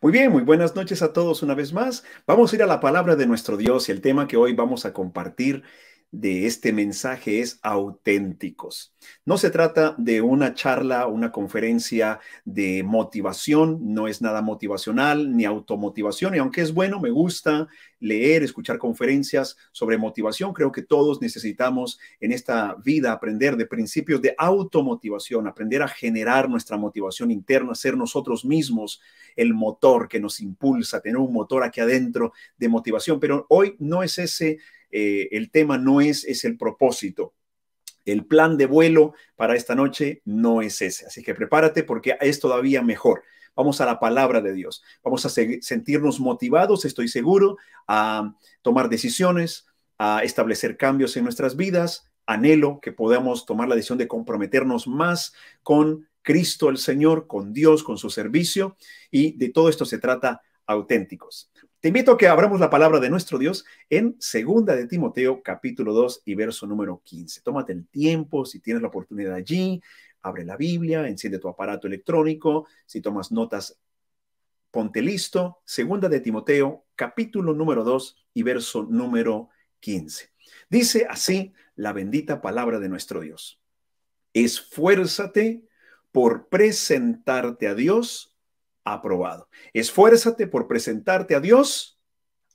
Muy bien, muy buenas noches a todos una vez más. Vamos a ir a la palabra de nuestro Dios y el tema que hoy vamos a compartir de este mensaje es auténticos. No se trata de una charla, una conferencia de motivación, no es nada motivacional ni automotivación, y aunque es bueno, me gusta leer, escuchar conferencias sobre motivación, creo que todos necesitamos en esta vida aprender de principios de automotivación, aprender a generar nuestra motivación interna, ser nosotros mismos el motor que nos impulsa, tener un motor aquí adentro de motivación, pero hoy no es ese eh, el tema no es, es el propósito. El plan de vuelo para esta noche no es ese. Así que prepárate porque es todavía mejor. Vamos a la palabra de Dios. Vamos a sentirnos motivados, estoy seguro, a tomar decisiones, a establecer cambios en nuestras vidas. Anhelo que podamos tomar la decisión de comprometernos más con Cristo el Señor, con Dios, con su servicio. Y de todo esto se trata auténticos. Te invito a que abramos la palabra de nuestro Dios en Segunda de Timoteo, capítulo 2 y verso número 15. Tómate el tiempo, si tienes la oportunidad allí, abre la Biblia, enciende tu aparato electrónico, si tomas notas, ponte listo. Segunda de Timoteo, capítulo número 2 y verso número 15. Dice así la bendita palabra de nuestro Dios. Esfuérzate por presentarte a Dios aprobado. Esfuérzate por presentarte a Dios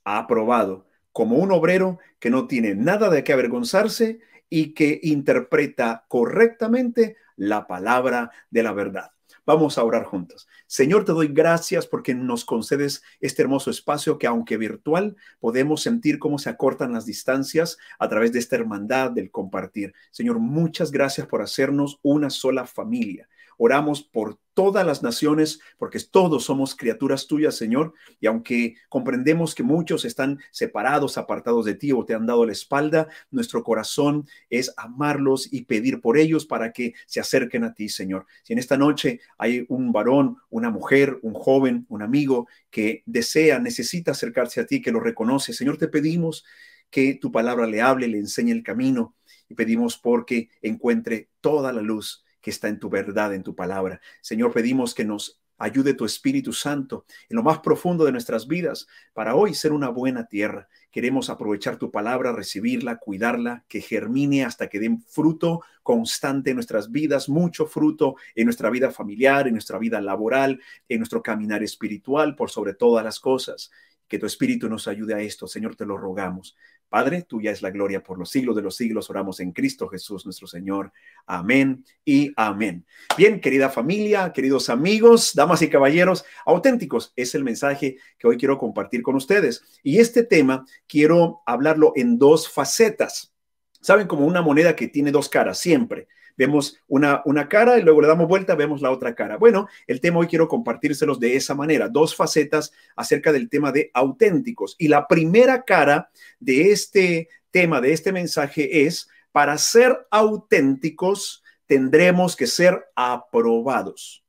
aprobado, como un obrero que no tiene nada de qué avergonzarse y que interpreta correctamente la palabra de la verdad. Vamos a orar juntos. Señor, te doy gracias porque nos concedes este hermoso espacio que aunque virtual, podemos sentir cómo se acortan las distancias a través de esta hermandad del compartir. Señor, muchas gracias por hacernos una sola familia. Oramos por todas las naciones, porque todos somos criaturas tuyas, Señor, y aunque comprendemos que muchos están separados, apartados de ti o te han dado la espalda, nuestro corazón es amarlos y pedir por ellos para que se acerquen a ti, Señor. Si en esta noche hay un varón, una mujer, un joven, un amigo que desea, necesita acercarse a ti, que lo reconoce, Señor, te pedimos que tu palabra le hable, le enseñe el camino y pedimos porque encuentre toda la luz que está en tu verdad, en tu palabra. Señor, pedimos que nos ayude tu Espíritu Santo en lo más profundo de nuestras vidas para hoy ser una buena tierra. Queremos aprovechar tu palabra, recibirla, cuidarla, que germine hasta que den fruto constante en nuestras vidas, mucho fruto en nuestra vida familiar, en nuestra vida laboral, en nuestro caminar espiritual, por sobre todas las cosas. Que tu Espíritu nos ayude a esto, Señor, te lo rogamos. Padre, tuya es la gloria por los siglos de los siglos. Oramos en Cristo Jesús nuestro Señor. Amén y amén. Bien, querida familia, queridos amigos, damas y caballeros, auténticos, es el mensaje que hoy quiero compartir con ustedes. Y este tema quiero hablarlo en dos facetas. Saben, como una moneda que tiene dos caras siempre. Vemos una, una cara y luego le damos vuelta, vemos la otra cara. Bueno, el tema hoy quiero compartírselos de esa manera, dos facetas acerca del tema de auténticos. Y la primera cara de este tema, de este mensaje es, para ser auténticos tendremos que ser aprobados.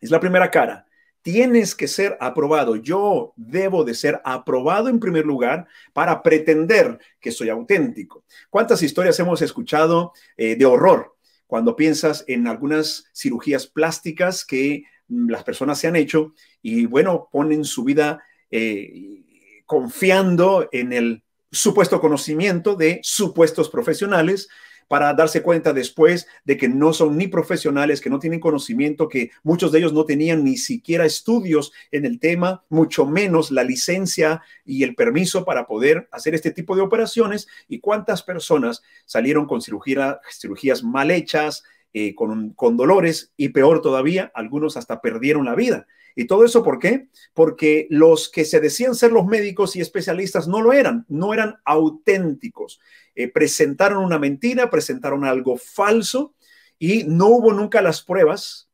Es la primera cara tienes que ser aprobado. Yo debo de ser aprobado en primer lugar para pretender que soy auténtico. ¿Cuántas historias hemos escuchado eh, de horror cuando piensas en algunas cirugías plásticas que las personas se han hecho y bueno, ponen su vida eh, confiando en el supuesto conocimiento de supuestos profesionales para darse cuenta después de que no son ni profesionales, que no tienen conocimiento, que muchos de ellos no tenían ni siquiera estudios en el tema, mucho menos la licencia y el permiso para poder hacer este tipo de operaciones y cuántas personas salieron con cirugía, cirugías mal hechas, eh, con, con dolores y peor todavía, algunos hasta perdieron la vida. ¿Y todo eso por qué? Porque los que se decían ser los médicos y especialistas no lo eran, no eran auténticos. Eh, presentaron una mentira, presentaron algo falso y no hubo nunca las pruebas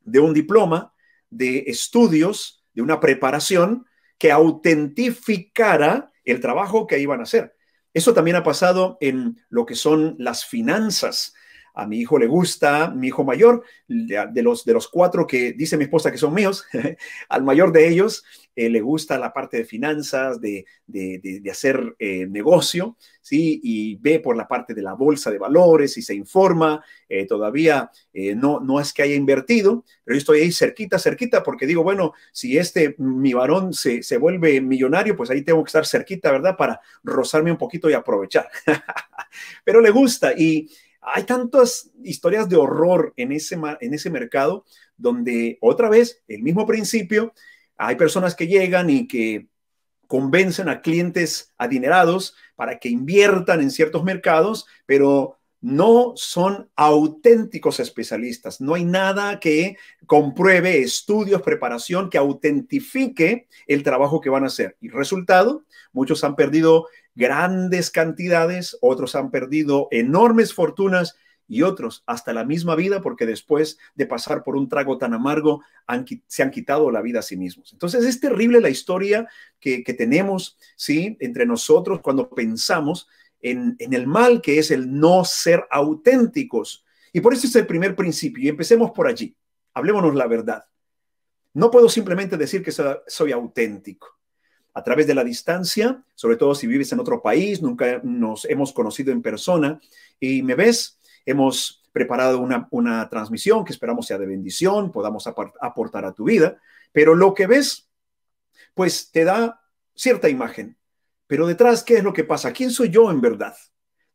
de un diploma, de estudios, de una preparación que autentificara el trabajo que iban a hacer. Eso también ha pasado en lo que son las finanzas. a mi hijo le gusta, mi hijo mayor, de los, de los cuatro que dice mi esposa que son míos, al mayor de ellos eh, le gusta la parte de finanzas, de, hacer eh, negocio, ¿sí? Y ve por la parte de la bolsa de valores y se informa. Eh, todavía no, no es que haya invertido, pero yo estoy ahí cerquita, cerquita, porque digo, bueno, si este, mi varón se, se vuelve millonario, pues ahí tengo que estar cerquita, ¿verdad? Para rozarme un poquito y aprovechar. pero le gusta y hay tantas historias de horror en ese, en ese mercado donde otra vez el mismo principio, hay personas que llegan y que convencen a clientes adinerados para que inviertan en ciertos mercados, pero no son auténticos especialistas. No hay nada que compruebe estudios, preparación, que autentifique el trabajo que van a hacer. Y resultado, muchos han perdido grandes cantidades, otros han perdido enormes fortunas y otros hasta la misma vida porque después de pasar por un trago tan amargo se han quitado la vida a sí mismos. Entonces es terrible la historia que, tenemos, ¿sí? Entre nosotros cuando pensamos en, en el mal que es el no ser auténticos. Y por eso es el primer principio y empecemos por allí. Hablémonos la verdad. No puedo simplemente decir que soy auténtico a través de la distancia, sobre todo si vives en otro país, nunca nos hemos conocido en persona y me ves, hemos preparado una, una transmisión que esperamos sea de bendición, podamos aportar a tu vida, pero lo que ves, pues te da cierta imagen. Pero detrás, ¿qué es lo que pasa? ¿Quién soy yo en verdad?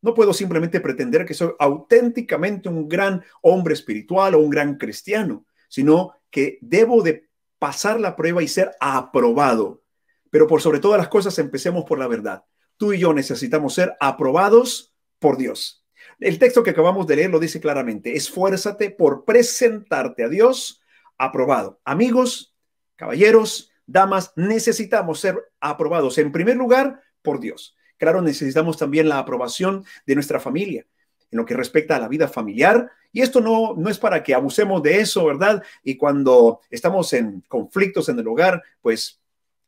No puedo simplemente pretender que soy auténticamente un gran hombre espiritual o un gran cristiano, sino que debo de pasar la prueba y ser aprobado pero por sobre todas las cosas, empecemos por la verdad. Tú y yo necesitamos ser aprobados por Dios. El texto que acabamos de leer lo dice claramente. Esfuérzate por presentarte a Dios aprobado. Amigos, caballeros, damas, necesitamos ser aprobados en primer lugar por Dios. Claro, necesitamos también la aprobación de nuestra familia en lo que respecta a la vida familiar. Y esto no, no es para que abusemos de eso, ¿verdad? Y cuando estamos en conflictos en el hogar, pues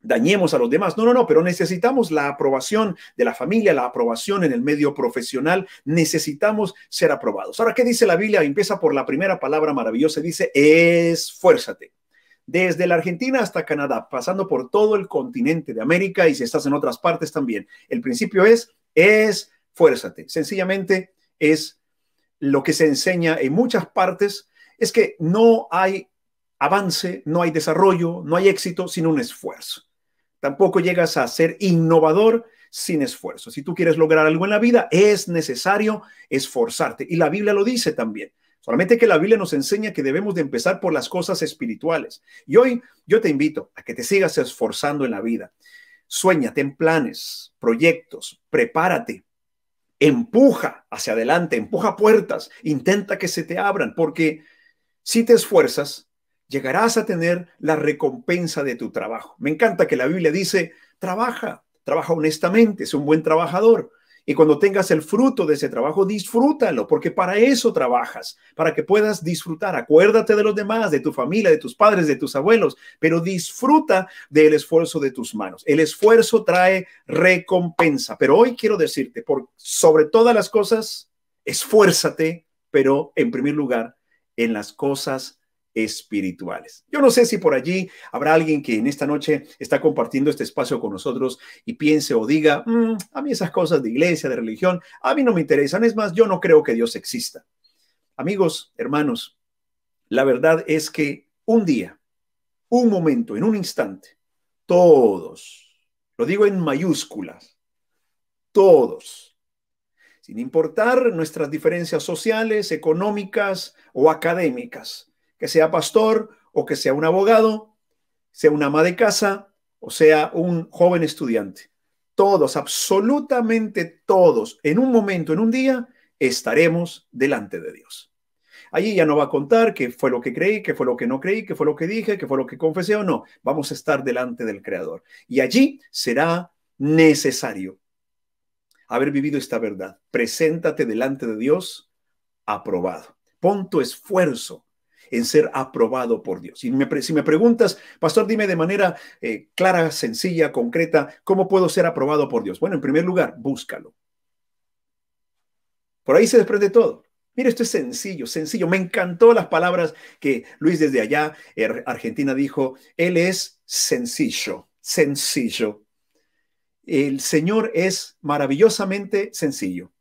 dañemos a los demás. No, no, no, pero necesitamos la aprobación de la familia, la aprobación en el medio profesional. Necesitamos ser aprobados. Ahora, ¿qué dice la Biblia? Empieza por la primera palabra maravillosa. Dice, esfuérzate. Desde la Argentina hasta Canadá, pasando por todo el continente de América y si estás en otras partes también. El principio es, esfuérzate. Sencillamente es lo que se enseña en muchas partes, es que no hay avance, no hay desarrollo, no hay éxito sin un esfuerzo. Tampoco llegas a ser innovador sin esfuerzo. Si tú quieres lograr algo en la vida, es necesario esforzarte. Y la Biblia lo dice también. Solamente que la Biblia nos enseña que debemos de empezar por las cosas espirituales. Y hoy yo te invito a que te sigas esforzando en la vida. Sueña, ten planes, proyectos, prepárate, empuja hacia adelante, empuja puertas, intenta que se te abran, porque si te esfuerzas, llegarás a tener la recompensa de tu trabajo. Me encanta que la Biblia dice, trabaja, trabaja honestamente, es un buen trabajador. Y cuando tengas el fruto de ese trabajo, disfrútalo, porque para eso trabajas, para que puedas disfrutar. Acuérdate de los demás, de tu familia, de tus padres, de tus abuelos, pero disfruta del esfuerzo de tus manos. El esfuerzo trae recompensa. Pero hoy quiero decirte, por sobre todas las cosas, esfuérzate, pero en primer lugar, en las cosas espirituales. Yo no sé si por allí habrá alguien que en esta noche está compartiendo este espacio con nosotros y piense o diga, mm, a mí esas cosas de iglesia, de religión, a mí no me interesan. Es más, yo no creo que Dios exista. Amigos, hermanos, la verdad es que un día, un momento, en un instante, todos, lo digo en mayúsculas, todos, sin importar nuestras diferencias sociales, económicas o académicas, que sea pastor o que sea un abogado, sea una ama de casa o sea un joven estudiante. Todos, absolutamente todos, en un momento, en un día, estaremos delante de Dios. Allí ya no va a contar qué fue lo que creí, qué fue lo que no creí, qué fue lo que dije, qué fue lo que confesé o no. Vamos a estar delante del Creador. Y allí será necesario haber vivido esta verdad. Preséntate delante de Dios aprobado. Pon tu esfuerzo en ser aprobado por Dios. Me, si me preguntas, pastor, dime de manera eh, clara, sencilla, concreta, ¿cómo puedo ser aprobado por Dios? Bueno, en primer lugar, búscalo. Por ahí se desprende todo. Mira, esto es sencillo, sencillo. Me encantó las palabras que Luis desde allá, Argentina, dijo. Él es sencillo, sencillo. El Señor es maravillosamente sencillo.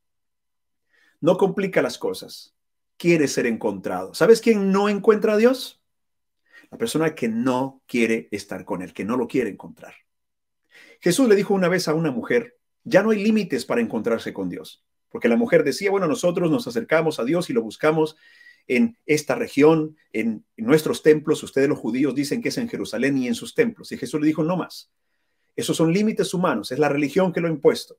No complica las cosas. Quiere ser encontrado. ¿Sabes quién no encuentra a Dios? La persona que no quiere estar con Él, que no lo quiere encontrar. Jesús le dijo una vez a una mujer, ya no hay límites para encontrarse con Dios. Porque la mujer decía, bueno, nosotros nos acercamos a Dios y lo buscamos en esta región, en, nuestros templos. Ustedes los judíos dicen que es en Jerusalén y en sus templos. Y Jesús le dijo, no más. Esos son límites humanos, es la religión que lo ha impuesto.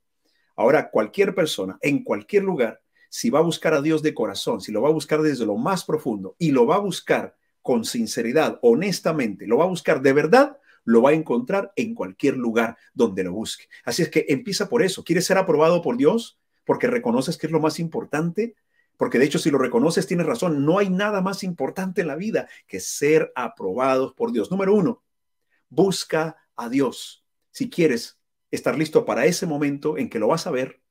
Ahora, cualquier persona, en cualquier lugar, si va a buscar a Dios de corazón, si lo va a buscar desde lo más profundo y lo va a buscar con sinceridad, honestamente, lo va a buscar de verdad, lo va a encontrar en cualquier lugar donde lo busque. Así es que empieza por eso. ¿Quieres ser aprobado por Dios? Porque reconoces que es lo más importante. Porque de hecho, si lo reconoces, tienes razón. No hay nada más importante en la vida que ser aprobados por Dios. Número uno, busca a Dios. Si quieres estar listo para ese momento en que lo vas a ver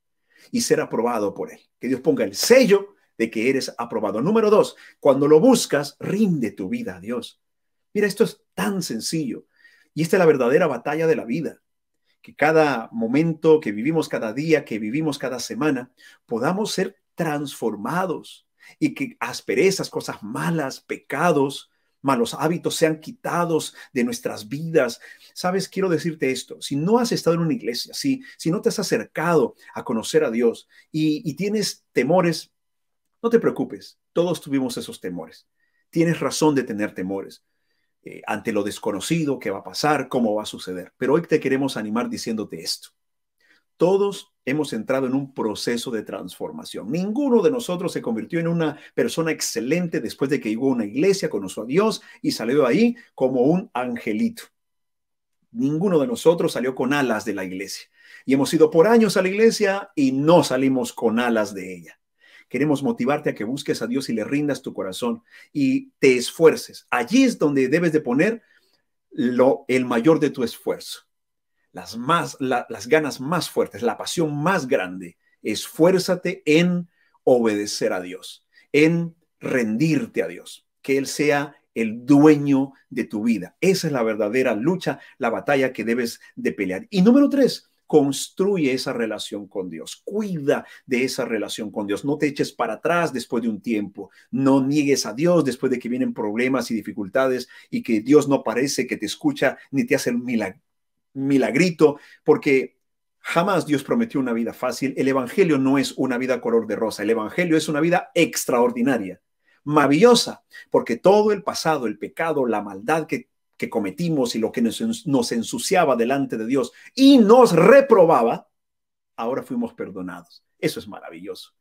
y ser aprobado por Él. Que Dios ponga el sello de que eres aprobado. Número dos, cuando lo buscas, rinde tu vida a Dios. Mira, esto es tan sencillo. Y esta es la verdadera batalla de la vida. Que cada momento que vivimos, cada día que vivimos, cada semana, podamos ser transformados y que asperezas, cosas malas, pecados, malos hábitos sean quitados de nuestras vidas. Sabes, quiero decirte esto, si no has estado en una iglesia, si, si no te has acercado a conocer a Dios y, tienes temores, no te preocupes, todos tuvimos esos temores. Tienes razón de tener temores. Eh, ante lo desconocido, qué va a pasar, cómo va a suceder. Pero hoy te queremos animar diciéndote esto. Todos hemos entrado en un proceso de transformación. Ninguno de nosotros se convirtió en una persona excelente después de que llegó a una iglesia, conoció a Dios y salió ahí como un angelito. Ninguno de nosotros salió con alas de la iglesia. Y hemos ido por años a la iglesia y no salimos con alas de ella. Queremos motivarte a que busques a Dios y le rindas tu corazón y te esfuerces. Allí es donde debes de poner lo, el mayor de tu esfuerzo. Las, más, las ganas más fuertes, la pasión más grande. Esfuérzate en obedecer a Dios, en rendirte a Dios, que Él sea el dueño de tu vida. Esa es la verdadera lucha, la batalla que debes de pelear. Y número tres, construye esa relación con Dios, cuida de esa relación con Dios, no te eches para atrás después de un tiempo, no niegues a Dios después de que vienen problemas y dificultades y que Dios no parece que te escucha ni te hace el milagrito, porque jamás Dios prometió una vida fácil. El Evangelio no es una vida color de rosa, el Evangelio es una vida extraordinaria maravillosa, porque todo el pasado, el pecado, la maldad que que cometimos y lo que nos, ensuciaba delante de Dios y nos reprobaba, ahora fuimos perdonados. Eso es maravilloso.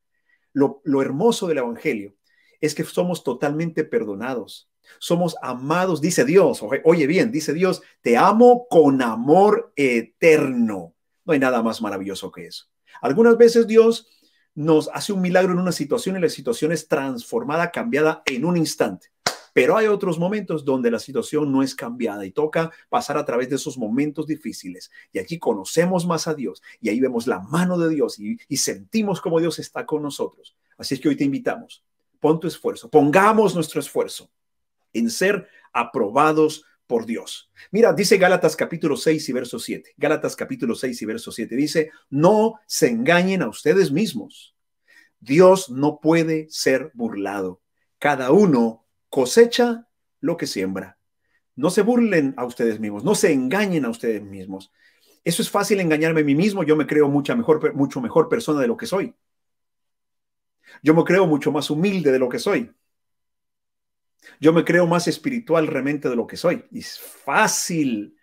Lo, lo hermoso del Evangelio es que somos totalmente perdonados. Somos amados, dice Dios. Oye bien, dice Dios, te amo con amor eterno. No hay nada más maravilloso que eso. Algunas veces Dios nos hace un milagro en una situación y la situación es transformada, cambiada en un instante. Pero hay otros momentos donde la situación no es cambiada y toca pasar a través de esos momentos difíciles. Y aquí conocemos más a Dios y ahí vemos la mano de Dios y, sentimos como Dios está con nosotros. Así es que hoy te invitamos, pon tu esfuerzo, pongamos nuestro esfuerzo en ser aprobados por Dios. Mira, dice Gálatas capítulo 6 y verso 7. Gálatas capítulo 6 y verso 7 dice, no se engañen a ustedes mismos. Dios no puede ser burlado. Cada uno cosecha lo que siembra. No se burlen a ustedes mismos, no se engañen a ustedes mismos. Eso es fácil engañarme a mí mismo, yo me creo mucha mejor, mucho mejor persona de lo que soy. Yo me creo mucho más humilde de lo que soy. Yo me creo más espiritual realmente de lo que soy. Es fácil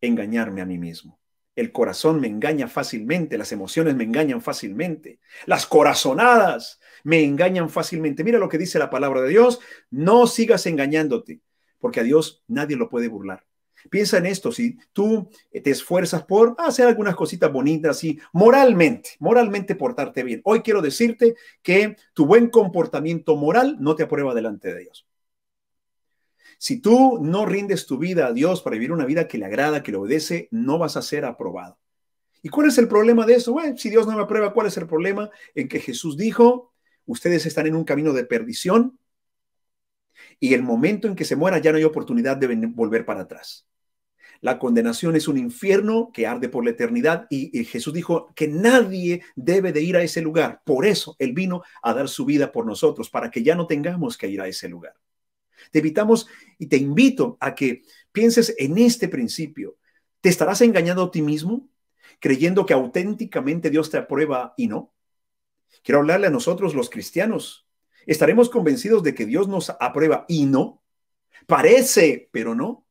engañarme a mí mismo. El corazón me engaña fácilmente, las emociones me engañan fácilmente, las corazonadas me engañan fácilmente. Mira lo que dice la palabra de Dios, no sigas engañándote, porque a Dios nadie lo puede burlar. Piensa en esto, si tú te esfuerzas por hacer algunas cositas bonitas y moralmente, moralmente portarte bien. Hoy quiero decirte que tu buen comportamiento moral no te aprueba delante de Dios. Si tú no rindes tu vida a Dios para vivir una vida que le agrada, que le obedece, no vas a ser aprobado. ¿Y cuál es el problema de eso? Bueno, si Dios no me aprueba, ¿cuál es el problema? En que Jesús dijo, ustedes están en un camino de perdición y el momento en que se muera ya no hay oportunidad de volver para atrás. La condenación es un infierno que arde por la eternidad y, Jesús dijo que nadie debe de ir a ese lugar. Por eso Él vino a dar su vida por nosotros, para que ya no tengamos que ir a ese lugar. Te invitamos y te invito a que pienses en este principio. ¿Te estarás engañando a ti mismo, creyendo que auténticamente Dios te aprueba y no? Quiero hablarle a nosotros los cristianos. ¿Estaremos convencidos de que Dios nos aprueba y no? Parece, pero no.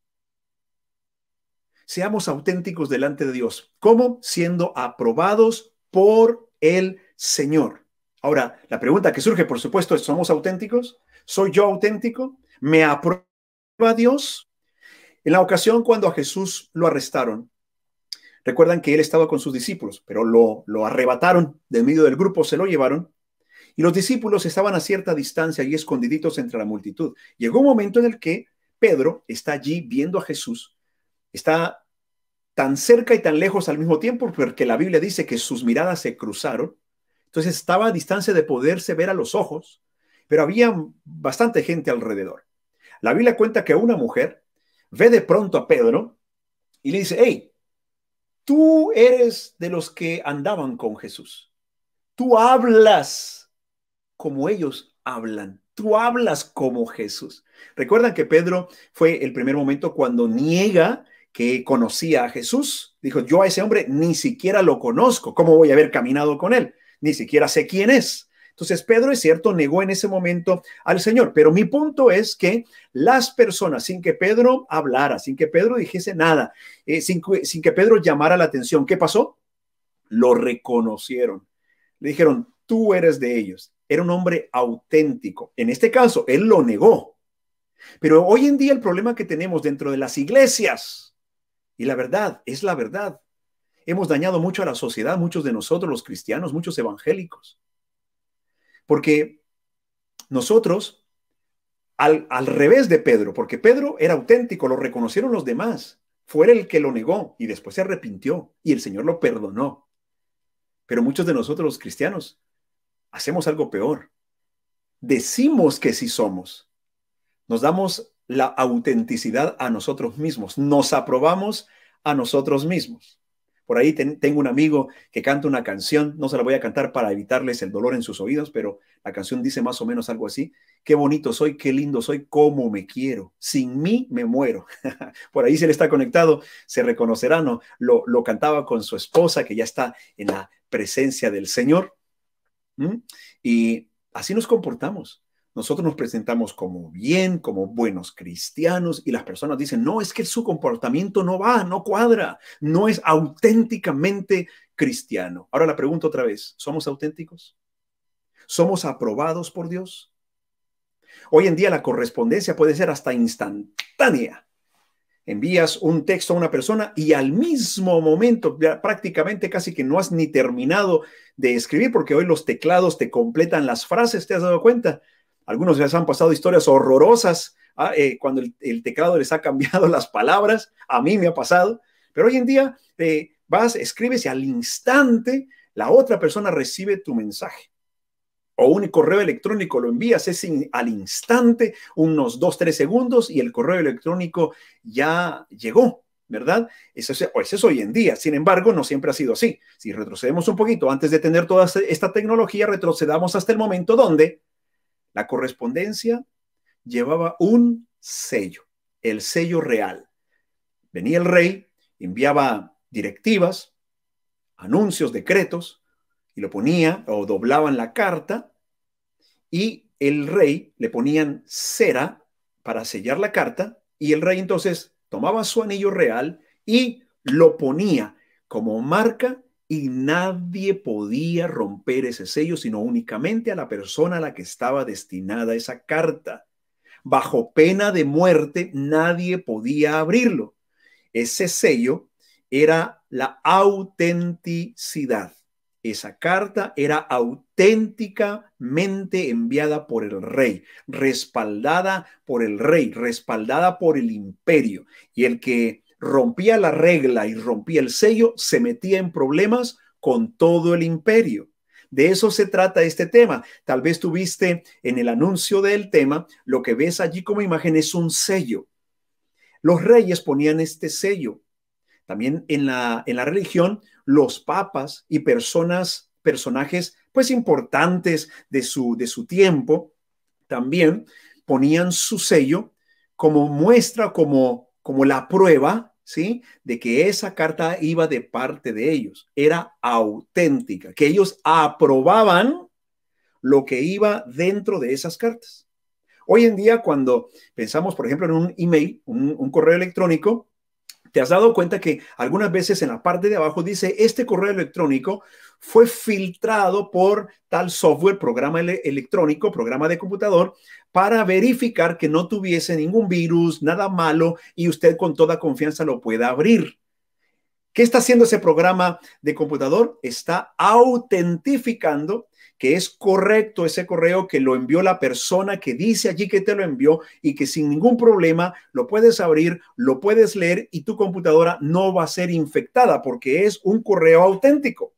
Seamos auténticos delante de Dios. ¿Cómo? Siendo aprobados por el Señor. Ahora, la pregunta que surge, por supuesto, es, ¿somos auténticos? ¿Soy yo auténtico? ¿Me aprueba Dios? En la ocasión cuando a Jesús lo arrestaron, recuerdan que él estaba con sus discípulos, pero lo, lo arrebataron del medio del grupo, se lo llevaron, y los discípulos estaban a cierta distancia y escondiditos entre la multitud. Llegó un momento en el que Pedro está allí viendo a Jesús, está tan cerca y tan lejos al mismo tiempo, porque la Biblia dice que sus miradas se cruzaron, entonces estaba a distancia de poderse ver a los ojos, pero había bastante gente alrededor. La Biblia cuenta que una mujer ve de pronto a Pedro y le dice, hey, tú eres de los que andaban con Jesús. Tú hablas como ellos hablan. Tú hablas como Jesús. Recuerdan que Pedro fue el primer momento cuando niega que conocía a Jesús. Dijo, yo a ese hombre ni siquiera lo conozco. ¿Cómo voy a haber caminado con él? Ni siquiera sé quién es. Entonces, Pedro, es cierto, negó en ese momento al Señor, pero mi punto es que las personas, sin que Pedro hablara, sin que Pedro dijese nada, eh, sin, sin que Pedro llamara la atención, ¿qué pasó? Lo reconocieron. Le dijeron, tú eres de ellos. Era un hombre auténtico. En este caso, él lo negó. Pero hoy en día el problema que tenemos dentro de las iglesias, y la verdad es la verdad, hemos dañado mucho a la sociedad, muchos de nosotros los cristianos, muchos evangélicos. Porque nosotros, al, revés de Pedro, porque Pedro era auténtico, lo reconocieron los demás, fue el que lo negó y después se arrepintió y el Señor lo perdonó. Pero muchos de nosotros los cristianos hacemos algo peor. Decimos que sí somos. Nos damos la autenticidad a nosotros mismos. Nos aprobamos a nosotros mismos. Por ahí tengo un amigo que canta una canción, no se la voy a cantar para evitarles el dolor en sus oídos, pero la canción dice más o menos algo así. Qué bonito soy, qué lindo soy, cómo me quiero. Sin mí me muero. Por ahí se le está conectado, se reconocerá, ¿no? Lo, lo cantaba con su esposa que ya está en la presencia del Señor. Y así nos comportamos. Nosotros nos presentamos como bien, como buenos cristianos y las personas dicen, no, es que su comportamiento no va, no cuadra, no es auténticamente cristiano. Ahora la pregunto otra vez, ¿somos auténticos? ¿Somos aprobados por Dios? Hoy en día la correspondencia puede ser hasta instantánea. Envías un texto a una persona y al mismo momento, prácticamente casi que no has ni terminado de escribir, porque hoy los teclados te completan las frases, ¿te has dado cuenta? Algunos les han pasado historias horrorosas ah, eh, cuando el, teclado les ha cambiado las palabras. A mí me ha pasado. Pero hoy en día eh, vas, escribes y al instante la otra persona recibe tu mensaje. O un correo electrónico lo envías es al instante, unos dos, tres segundos y el correo electrónico ya llegó. ¿verdad? Eso es, eso es hoy en día. Sin embargo, no siempre ha sido así. Si retrocedemos un poquito, antes de tener toda esta tecnología, retrocedamos hasta el momento donde la correspondencia llevaba un sello, el sello real. Venía el rey, enviaba directivas, anuncios, decretos, y lo ponía o doblaban la carta, y el rey le ponían cera para sellar la carta, y el rey entonces tomaba su anillo real y lo ponía como marca y nadie podía romper ese sello sino únicamente a la persona a la que estaba destinada esa carta. Bajo pena de muerte, nadie podía abrirlo. Ese sello era la autenticidad. Esa carta era auténticamente enviada por el rey, respaldada por el rey, respaldada por el imperio. Y el que rompía la regla y rompía el sello, se metía en problemas con todo el imperio. De eso se trata este tema. Tal vez tuviste en el anuncio del tema, lo que ves allí como imagen es un sello. Los reyes ponían este sello. También en la, en la religión, los papas y personas, personajes pues importantes de su, de su tiempo, también ponían su sello como muestra, como, como la prueba, ¿sí? De que esa carta iba de parte de ellos, era auténtica, que ellos aprobaban lo que iba dentro de esas cartas. Hoy en día, cuando pensamos, por ejemplo, en un email, un correo electrónico, ¿Te has dado cuenta que algunas veces en la parte de abajo dice, este correo electrónico fue filtrado por tal software, programa electrónico, programa de computador, para verificar que no tuviese ningún virus, nada malo, y usted con toda confianza lo pueda abrir? ¿Qué está haciendo ese programa de computador? Está autentificando que es correcto ese correo que lo envió la persona que dice allí que te lo envió y que sin ningún problema lo puedes abrir, lo puedes leer y tu computadora no va a ser infectada porque es un correo auténtico.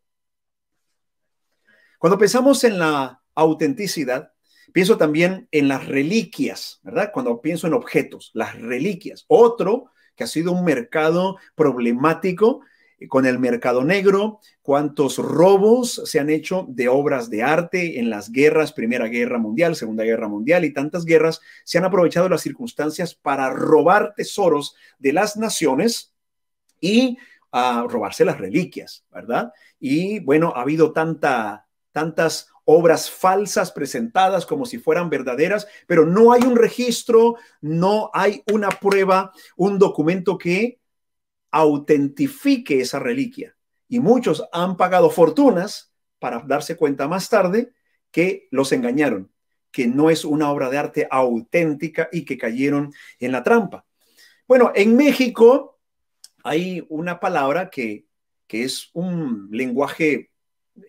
Cuando pensamos en la autenticidad, pienso también en las reliquias, ¿verdad? Cuando pienso en objetos, las reliquias. Otro que ha sido un mercado problemático con el mercado negro, cuántos robos se han hecho de obras de arte en las guerras, Primera Guerra Mundial, Segunda Guerra Mundial y tantas guerras, se han aprovechado las circunstancias para robar tesoros de las naciones y a ah, robarse las reliquias, ¿verdad? Y bueno, ha habido tanta, tantas obras falsas presentadas como si fueran verdaderas, pero no hay un registro, no hay una prueba, un documento que autentifique esa reliquia. Y muchos han pagado fortunas para darse cuenta más tarde que los engañaron, que no es una obra de arte auténtica y que cayeron en la trampa. Bueno, en México hay una palabra que, es un lenguaje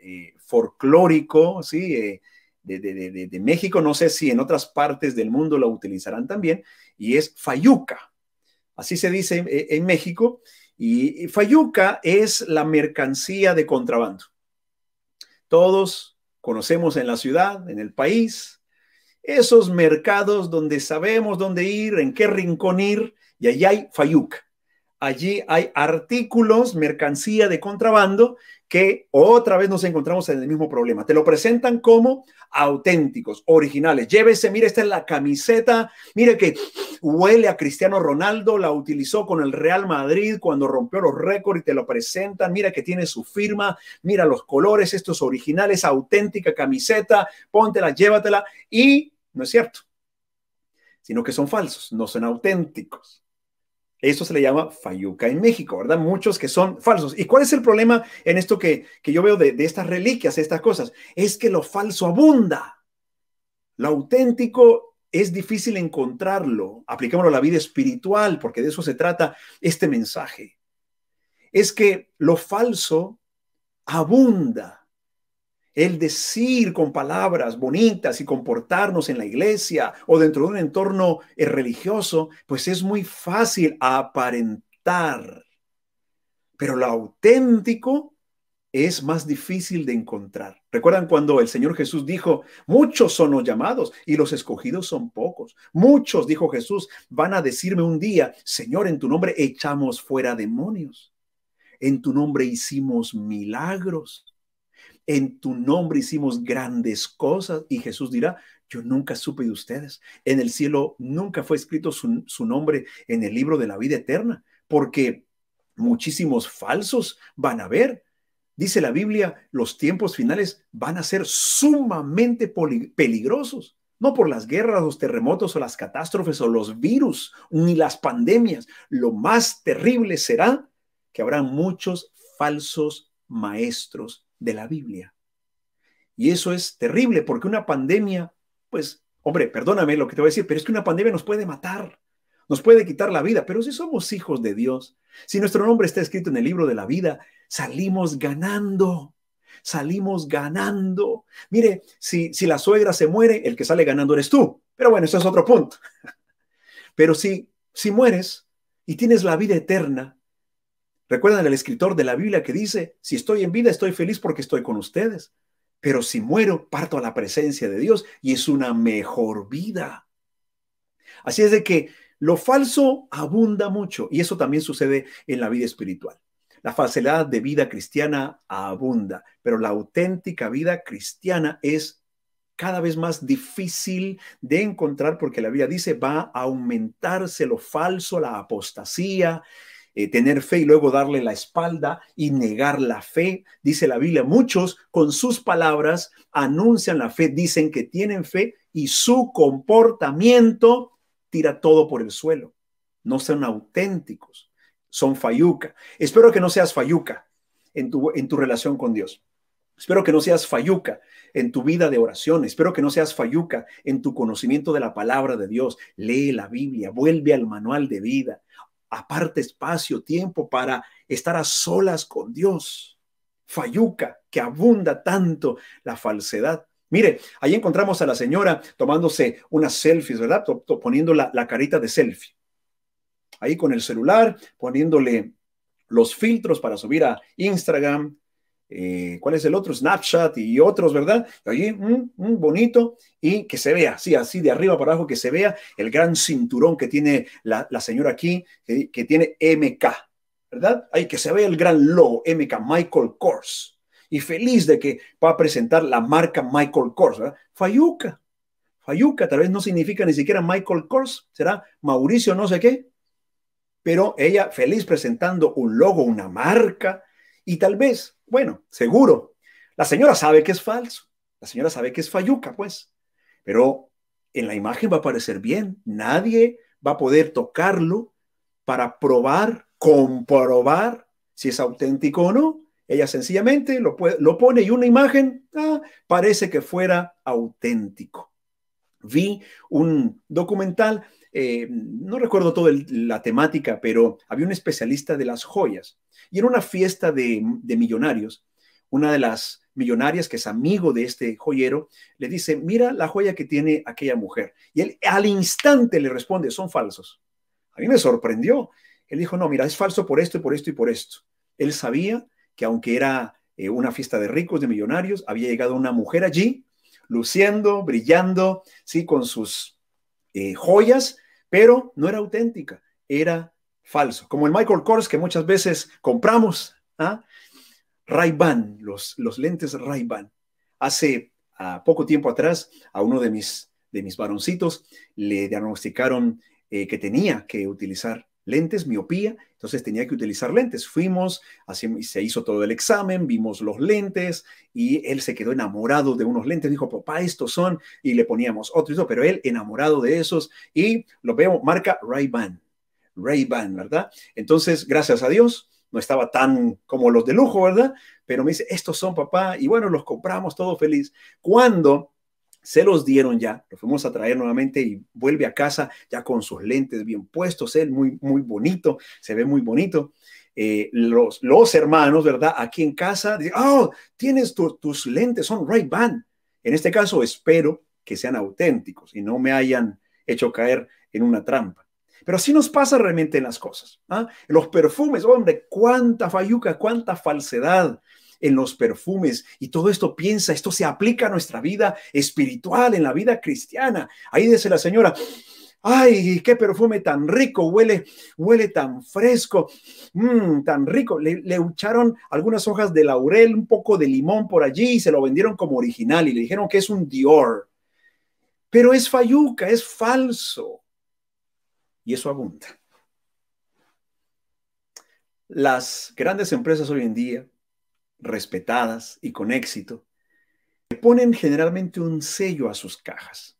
eh, folclórico, ¿sí? Eh, de, de, México, no sé si en otras partes del mundo lo utilizarán también, y es fayuca. Así se dice en México, y Fayuca es la mercancía de contrabando. Todos conocemos en la ciudad, en el país, esos mercados donde sabemos dónde ir, en qué rincón ir, y allí hay Fayuca. Allí hay artículos, mercancía de contrabando que otra vez nos encontramos en el mismo problema. Te lo presentan como auténticos, originales. Llévese, mire, esta es la camiseta, mire que huele a Cristiano Ronaldo, la utilizó con el Real Madrid cuando rompió los récords y te lo presentan, mira que tiene su firma, mira los colores, estos originales, auténtica camiseta, póntela, llévatela y no es cierto, sino que son falsos, no son auténticos. Eso se le llama fayuca en México, ¿verdad? Muchos que son falsos. ¿Y cuál es el problema en esto que, yo veo de, de estas reliquias, estas cosas? Es que lo falso abunda. Lo auténtico es difícil encontrarlo. Aplicémoslo a la vida espiritual, porque de eso se trata este mensaje. Es que lo falso abunda el decir con palabras bonitas y comportarnos en la iglesia o dentro de un entorno eh, religioso, pues es muy fácil aparentar. Pero lo auténtico es más difícil de encontrar. ¿Recuerdan cuando el Señor Jesús dijo, muchos son los llamados y los escogidos son pocos? Muchos, dijo Jesús, van a decirme un día, Señor, en tu nombre echamos fuera demonios. En tu nombre hicimos milagros en tu nombre hicimos grandes cosas. Y Jesús dirá, yo nunca supe de ustedes. En el cielo nunca fue escrito su, nombre en el libro de la vida eterna, porque muchísimos falsos van a ver. Dice la Biblia, los tiempos finales van a ser sumamente peligrosos. No por las guerras, los terremotos o las catástrofes o los virus, ni las pandemias. Lo más terrible será que habrá muchos falsos maestros de la Biblia. Y eso es terrible porque una pandemia, pues, hombre, perdóname lo que te voy a decir, pero es que una pandemia nos puede matar, nos puede quitar la vida, pero si somos hijos de Dios, si nuestro nombre está escrito en el libro de la vida, salimos ganando, salimos ganando. Mire, si, si la suegra se muere, el que sale ganando eres tú. Pero bueno, eso es otro punto. Pero si, si mueres y tienes la vida eterna, Recuerdan el escritor de la Biblia que dice, si estoy en vida, estoy feliz porque estoy con ustedes. Pero si muero, parto a la presencia de Dios y es una mejor vida. Así es de que lo falso abunda mucho y eso también sucede en la vida espiritual. La falsedad de vida cristiana abunda, pero la auténtica vida cristiana es cada vez más difícil de encontrar porque la Biblia dice va a aumentarse lo falso, la apostasía, eh, tener fe y luego darle la espalda y negar la fe. Dice la Biblia, muchos con sus palabras anuncian la fe, dicen que tienen fe y su comportamiento tira todo por el suelo. No son auténticos, son fayuca. Espero que no seas fayuca en tu, en tu relación con Dios. Espero que no seas fayuca en tu vida de oración. Espero que no seas fayuca en tu conocimiento de la palabra de Dios. Lee la Biblia, vuelve al manual de vida. Aparte espacio, tiempo para estar a solas con Dios. Fayuca, que abunda tanto la falsedad. Mire, ahí encontramos a la señora tomándose unas selfies, ¿verdad? Poniendo la, la carita de selfie. Ahí con el celular, poniéndole los filtros para subir a Instagram, eh, ¿cuál es el otro? Snapchat y otros, ¿verdad? Allí, mm, mm, bonito y que se vea, sí, así de arriba para abajo, que se vea el gran cinturón que tiene la, señora aquí, que, tiene MK, ¿verdad? Ahí que se vea el gran logo, MK, Michael Kors. Y feliz de que va a presentar la marca Michael Kors, ¿verdad? Fayuca, Fayuca, tal vez no significa ni siquiera Michael Kors, será Mauricio no sé qué, pero ella feliz presentando un logo, una marca, y tal vez bueno, seguro. La señora sabe que es falso. La señora sabe que es falluca, pues. Pero en la imagen va a parecer bien. Nadie va a poder tocarlo para probar, comprobar si es auténtico o no. Ella sencillamente lo, lo pone y una imagen ah, parece que fuera auténtico. Vi un documental, eh, no recuerdo toda la temática, pero había un especialista de las joyas y en una fiesta de, millonarios, una de las millonarias que es amigo de este joyero, le dice, mira la joya que tiene aquella mujer. Y él al instante le responde, son falsos. A mí me sorprendió. Él dijo, no, mira, es falso por esto y por esto y por esto. Él sabía que aunque era eh, una fiesta de ricos, de millonarios, había llegado una mujer allí, luciendo, brillando, sí, con sus eh, joyas, pero no era auténtica, era falso, como el Michael Kors que muchas veces compramos. ¿ah? Ray-Ban, los, lentes Ray-Ban. Hace poco tiempo atrás a uno de mis, de mis varoncitos le diagnosticaron eh, que tenía que utilizar lentes, miopía, entonces tenía que utilizar lentes. Fuimos, así, se hizo todo el examen, vimos los lentes y él se quedó enamorado de unos lentes. Dijo, papá, estos son, y le poníamos otros, pero él enamorado de esos y lo veo, marca Ray-Ban. Ray-Ban, ¿verdad? Entonces, gracias a Dios, no estaba tan como los de lujo, ¿verdad? Pero me dice, estos son papá, y bueno, los compramos todo feliz. Cuando se los dieron ya, lo fuimos a traer nuevamente y vuelve a casa ya con sus lentes bien puestos, él muy, muy bonito, se ve muy bonito. Eh, los, los hermanos, ¿verdad? Aquí en casa, oh, tienes tus lentes, son Ray-Ban. En este caso, espero que sean auténticos y no me hayan hecho caer en una trampa. Pero así nos pasa realmente en las cosas. ¿ah? Los perfumes, hombre, cuánta fayuca, cuánta falsedad en los perfumes. Y todo esto piensa, esto se aplica a nuestra vida espiritual, en la vida cristiana. Ahí dice la señora, ay, qué perfume tan rico, huele, huele tan fresco, mmm, tan rico. Le, le, echaron algunas hojas de laurel, un poco de limón por allí y se lo vendieron como original y le dijeron que es un Dior. Pero es fayuca, es falso y eso abunda. Las grandes empresas hoy en día, respetadas y con éxito, ponen generalmente un sello a sus cajas.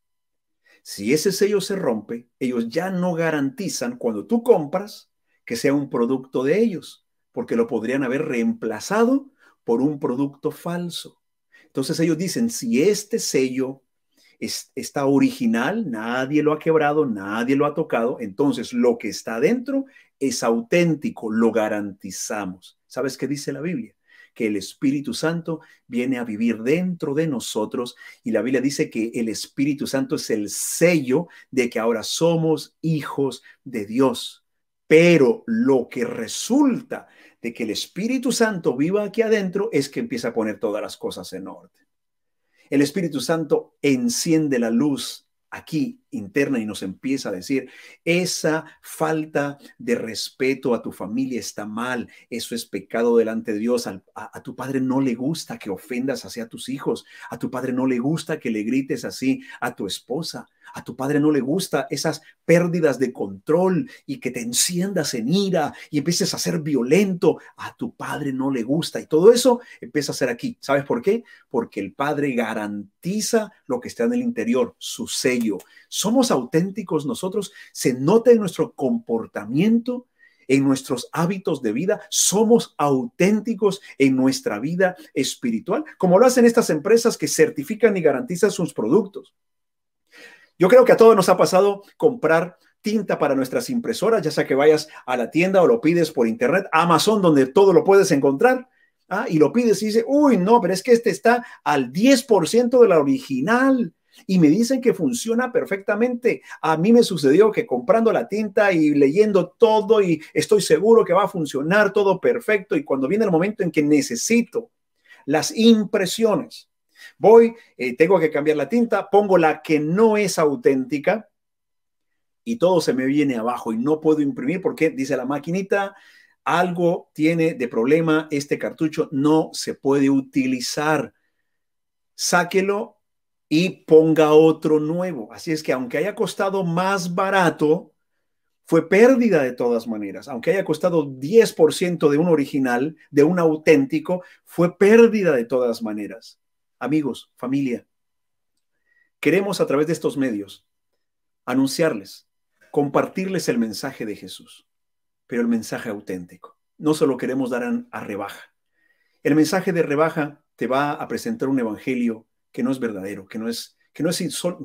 Si ese sello se rompe, ellos ya no garantizan cuando tú compras que sea un producto de ellos, porque lo podrían haber reemplazado por un producto falso. Entonces ellos dicen, si este sello está original, nadie lo ha quebrado, nadie lo ha tocado, entonces lo que está dentro es auténtico, lo garantizamos. ¿Sabes qué dice la Biblia? Que el Espíritu Santo viene a vivir dentro de nosotros y la Biblia dice que el Espíritu Santo es el sello de que ahora somos hijos de Dios. Pero lo que resulta de que el Espíritu Santo viva aquí adentro es que empieza a poner todas las cosas en orden. El Espíritu Santo enciende la luz aquí interna y nos empieza a decir, esa falta de respeto a tu familia está mal, eso es pecado delante de Dios, a, a, tu padre no le gusta que ofendas hacia tus hijos, a tu padre no le gusta que le grites así a tu esposa, a tu padre no le gusta esas pérdidas de control y que te enciendas en ira y empieces a ser violento. A tu padre no le gusta y todo eso empieza a ser aquí. ¿Sabes por qué? Porque el padre garantiza lo que está en el interior, su sello. Somos auténticos nosotros, se nota en nuestro comportamiento en nuestros hábitos de vida, somos auténticos en nuestra vida espiritual, como lo hacen estas empresas que certifican y garantizan sus productos. Yo creo que a todos nos ha pasado comprar tinta para nuestras impresoras, ya sea que vayas a la tienda o lo pides por internet, Amazon, donde todo lo puedes encontrar. ¿ah? Y lo pides y dice, uy, no, pero es que este está al 10% de la original. Y me dicen que funciona perfectamente. A mí me sucedió que comprando la tinta y leyendo todo y estoy seguro que va a funcionar todo perfecto. Y cuando viene el momento en que necesito las impresiones, Voy, eh, tengo que cambiar la tinta, pongo la que no es auténtica y todo se me viene abajo y no puedo imprimir porque dice la maquinita, algo tiene de problema, este cartucho no se puede utilizar. Sáquelo y ponga otro nuevo. Así es que aunque haya costado más barato, fue pérdida de todas maneras. Aunque haya costado 10% de un original, de un auténtico, fue pérdida de todas maneras amigos, familia, queremos a través de estos medios anunciarles, compartirles el mensaje de Jesús, pero el mensaje auténtico. No solo queremos dar a, rebaja. El mensaje de rebaja te va a presentar un evangelio que no es verdadero, que no es, que no es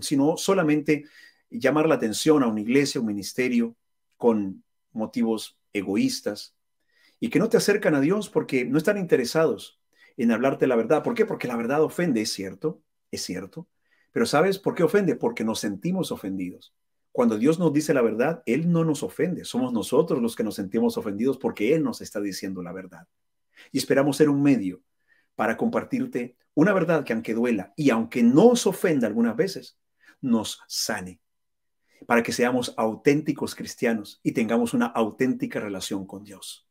sino solamente llamar la atención a una iglesia, un ministerio con motivos egoístas y que no te acercan a Dios porque no están interesados en hablarte la verdad. ¿Por qué? Porque la verdad ofende, es cierto, es cierto. Pero ¿sabes por qué ofende? Porque nos sentimos ofendidos. Cuando Dios nos dice la verdad, Él no nos ofende. Somos nosotros los que nos sentimos ofendidos porque Él nos está diciendo la verdad. Y esperamos ser un medio para compartirte una verdad que aunque duela y aunque nos ofenda algunas veces, nos sane. Para que seamos auténticos cristianos y tengamos una auténtica relación con Dios.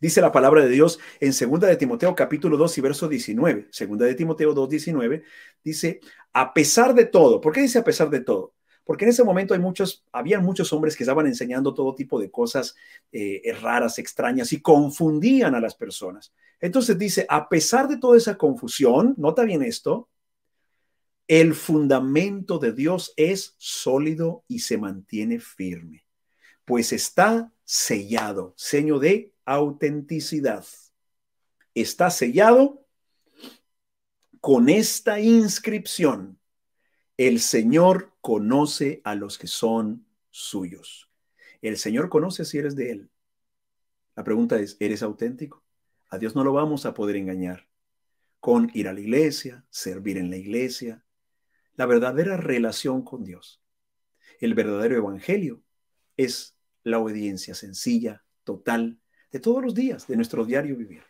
Dice la palabra de Dios en 2 de Timoteo capítulo 2 y verso 19. 2 de Timoteo 2, 19 dice, a pesar de todo, ¿por qué dice a pesar de todo? Porque en ese momento hay muchos, había muchos hombres que estaban enseñando todo tipo de cosas eh, raras, extrañas y confundían a las personas. Entonces dice, a pesar de toda esa confusión, nota bien esto, el fundamento de Dios es sólido y se mantiene firme, pues está sellado, seño de autenticidad. Está sellado con esta inscripción. El Señor conoce a los que son suyos. El Señor conoce si eres de Él. La pregunta es, ¿eres auténtico? A Dios no lo vamos a poder engañar con ir a la iglesia, servir en la iglesia, la verdadera relación con Dios. El verdadero evangelio es la obediencia sencilla, total, de todos los días, de nuestro diario vivir.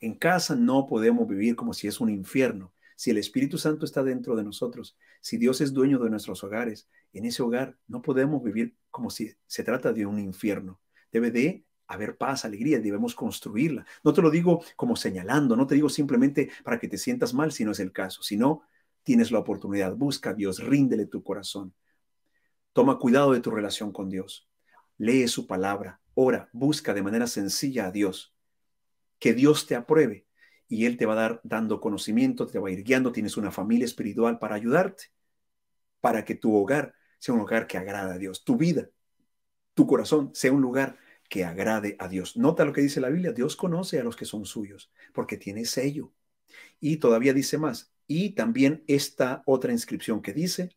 En casa no podemos vivir como si es un infierno. Si el Espíritu Santo está dentro de nosotros, si Dios es dueño de nuestros hogares, en ese hogar no podemos vivir como si se trata de un infierno. Debe de haber paz, alegría, debemos construirla. No te lo digo como señalando, no te digo simplemente para que te sientas mal si no es el caso, sino tienes la oportunidad, busca a Dios, ríndele tu corazón. Toma cuidado de tu relación con Dios. Lee su palabra, ora, busca de manera sencilla a Dios. Que Dios te apruebe y Él te va a dar dando conocimiento, te va a ir guiando, tienes una familia espiritual para ayudarte, para que tu hogar sea un hogar que agrade a Dios, tu vida, tu corazón sea un lugar que agrade a Dios. Nota lo que dice la Biblia, Dios conoce a los que son suyos, porque tiene sello. Y todavía dice más, y también esta otra inscripción que dice,